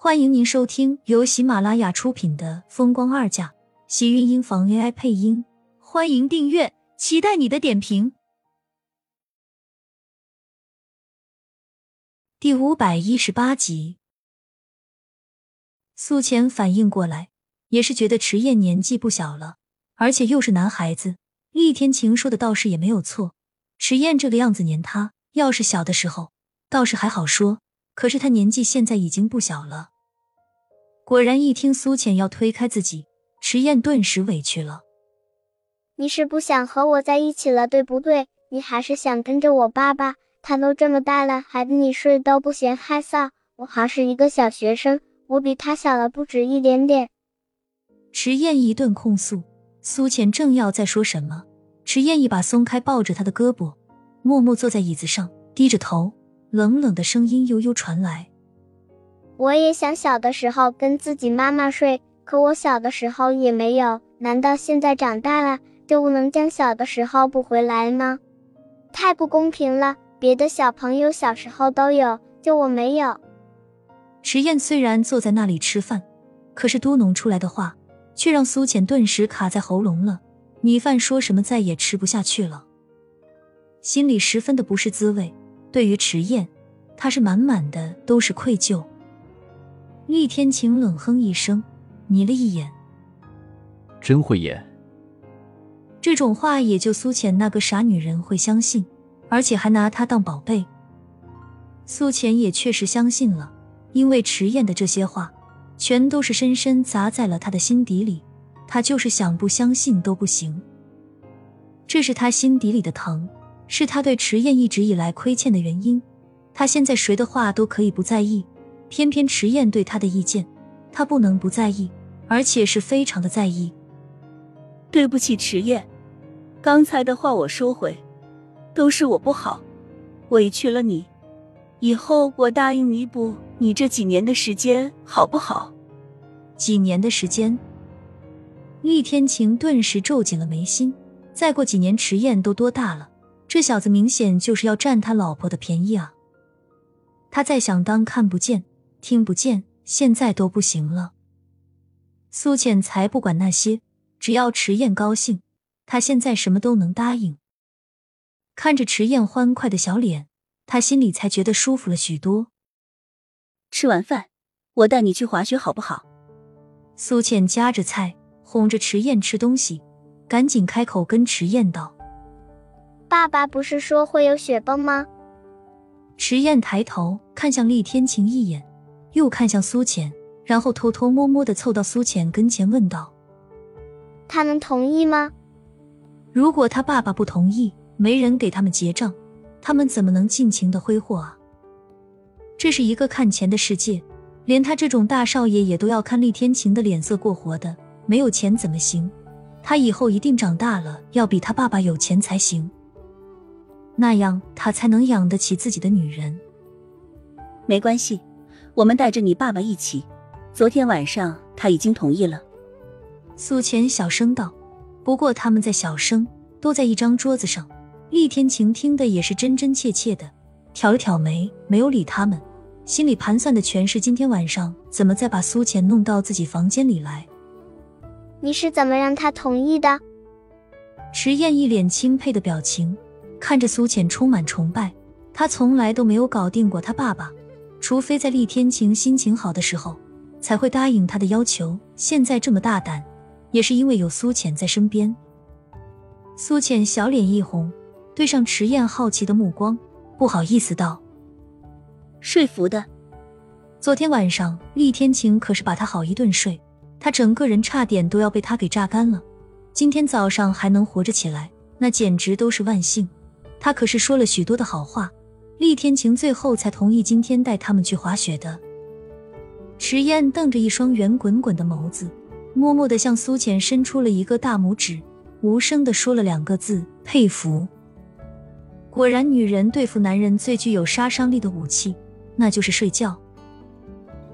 欢迎您收听由喜马拉雅出品的《风光二嫁》，喜运音房 AI 配音。欢迎订阅，期待你的点评。第五百一十八集，苏浅反应过来，也是觉得迟燕年纪不小了，而且又是男孩子。厉天晴说的倒是也没有错，迟燕这个样子黏他，要是小的时候倒是还好说。可是他年纪现在已经不小了。果然，一听苏浅要推开自己，迟燕顿时委屈了。你是不想和我在一起了，对不对？你还是想跟着我爸爸？他都这么大了，还跟你睡都不嫌害臊。我还是一个小学生，我比他小了不止一点点。迟燕一顿控诉，苏浅正要再说什么，迟燕一把松开抱着他的胳膊，默默坐在椅子上，低着头。冷冷的声音悠悠传来：“我也想小的时候跟自己妈妈睡，可我小的时候也没有。难道现在长大了就不能将小的时候补回来吗？太不公平了！别的小朋友小时候都有，就我没有。”迟燕虽然坐在那里吃饭，可是嘟哝出来的话却让苏浅顿时卡在喉咙了。米饭说什么再也吃不下去了，心里十分的不是滋味。对于迟燕，他是满满的都是愧疚。厉天晴冷哼一声，睨了一眼，真会演。这种话也就苏浅那个傻女人会相信，而且还拿她当宝贝。苏浅也确实相信了，因为迟燕的这些话，全都是深深砸在了他的心底里。他就是想不相信都不行，这是他心底里的疼。是他对迟燕一直以来亏欠的原因。他现在谁的话都可以不在意，偏偏迟燕对他的意见，他不能不在意，而且是非常的在意。对不起，迟燕，刚才的话我收回，都是我不好，委屈了你。以后我答应弥补你这几年的时间，好不好？几年的时间，厉天晴顿时皱紧了眉心。再过几年，迟燕都多大了？这小子明显就是要占他老婆的便宜啊！他再想当看不见、听不见，现在都不行了。苏浅才不管那些，只要迟燕高兴，他现在什么都能答应。看着迟燕欢快的小脸，他心里才觉得舒服了许多。吃完饭，我带你去滑雪，好不好？苏浅夹着菜哄着迟燕吃东西，赶紧开口跟迟燕道。爸爸不是说会有雪崩吗？池燕抬头看向厉天晴一眼，又看向苏浅，然后偷偷摸摸的凑到苏浅跟前问道：“他能同意吗？如果他爸爸不同意，没人给他们结账，他们怎么能尽情的挥霍啊？这是一个看钱的世界，连他这种大少爷也都要看厉天晴的脸色过活的，没有钱怎么行？他以后一定长大了要比他爸爸有钱才行。”那样他才能养得起自己的女人。没关系，我们带着你爸爸一起。昨天晚上他已经同意了。苏浅小声道。不过他们在小声，都在一张桌子上。厉天晴听的也是真真切切的，挑了挑眉，没有理他们，心里盘算的全是今天晚上怎么再把苏浅弄到自己房间里来。你是怎么让他同意的？迟燕一脸钦佩的表情。看着苏浅充满崇拜，他从来都没有搞定过他爸爸，除非在厉天晴心情好的时候才会答应他的要求。现在这么大胆，也是因为有苏浅在身边。苏浅小脸一红，对上迟燕好奇的目光，不好意思道：“说服的。昨天晚上厉天晴可是把他好一顿睡，他整个人差点都要被他给榨干了。今天早上还能活着起来，那简直都是万幸。”他可是说了许多的好话，厉天晴最后才同意今天带他们去滑雪的。迟燕瞪着一双圆滚滚的眸子，默默的向苏浅伸出了一个大拇指，无声的说了两个字：佩服。果然，女人对付男人最具有杀伤力的武器，那就是睡觉。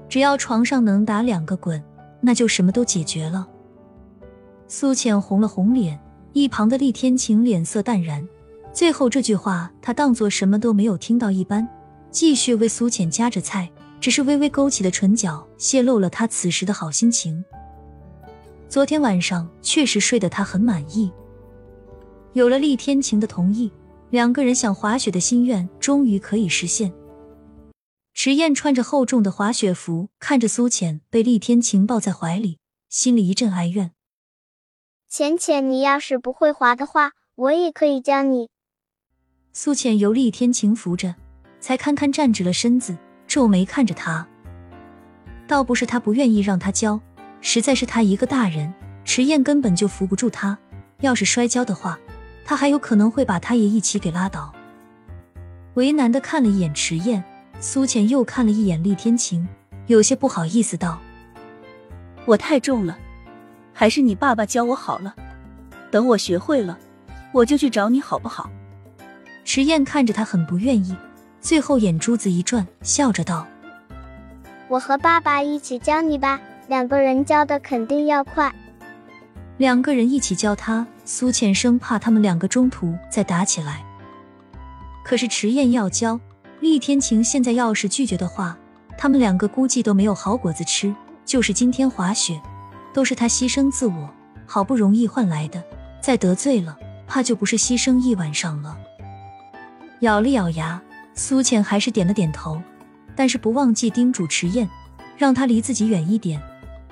只要床上能打两个滚，那就什么都解决了。苏浅红了红脸，一旁的厉天晴脸色淡然。最后这句话，他当做什么都没有听到一般，继续为苏浅夹着菜，只是微微勾起的唇角泄露了他此时的好心情。昨天晚上确实睡得他很满意，有了厉天晴的同意，两个人想滑雪的心愿终于可以实现。迟燕穿着厚重的滑雪服，看着苏浅被厉天晴抱在怀里，心里一阵哀怨。浅浅，你要是不会滑的话，我也可以教你。苏浅由厉天晴扶着，才堪堪站直了身子，皱眉看着他。倒不是他不愿意让他教，实在是他一个大人，迟燕根本就扶不住他。要是摔跤的话，他还有可能会把他也一起给拉倒。为难的看了一眼迟燕。苏浅又看了一眼厉天晴，有些不好意思道：“我太重了，还是你爸爸教我好了。等我学会了，我就去找你好不好？”迟燕看着他很不愿意，最后眼珠子一转，笑着道：“我和爸爸一起教你吧，两个人教的肯定要快。”两个人一起教他，苏浅生怕他们两个中途再打起来。可是池燕要教。厉天晴现在要是拒绝的话，他们两个估计都没有好果子吃。就是今天滑雪，都是他牺牲自我，好不容易换来的，再得罪了，怕就不是牺牲一晚上了。咬了咬牙，苏浅还是点了点头，但是不忘记叮嘱迟燕，让他离自己远一点。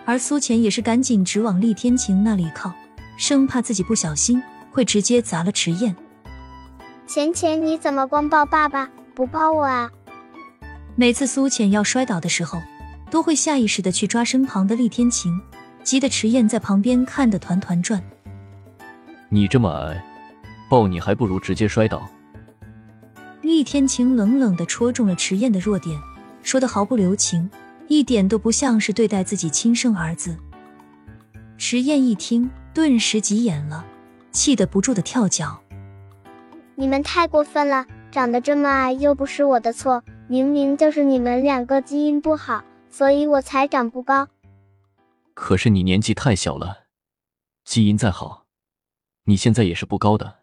而苏浅也是赶紧直往厉天晴那里靠，生怕自己不小心会直接砸了迟燕。浅浅，你怎么光抱爸爸？不抱我啊！每次苏浅要摔倒的时候，都会下意识的去抓身旁的厉天晴，急得迟燕在旁边看得团团转。你这么矮，抱你还不如直接摔倒。厉天晴冷冷的戳中了迟燕的弱点，说的毫不留情，一点都不像是对待自己亲生儿子。迟燕一听，顿时急眼了，气得不住的跳脚。你们太过分了！长得这么矮又不是我的错，明明就是你们两个基因不好，所以我才长不高。可是你年纪太小了，基因再好，你现在也是不高的。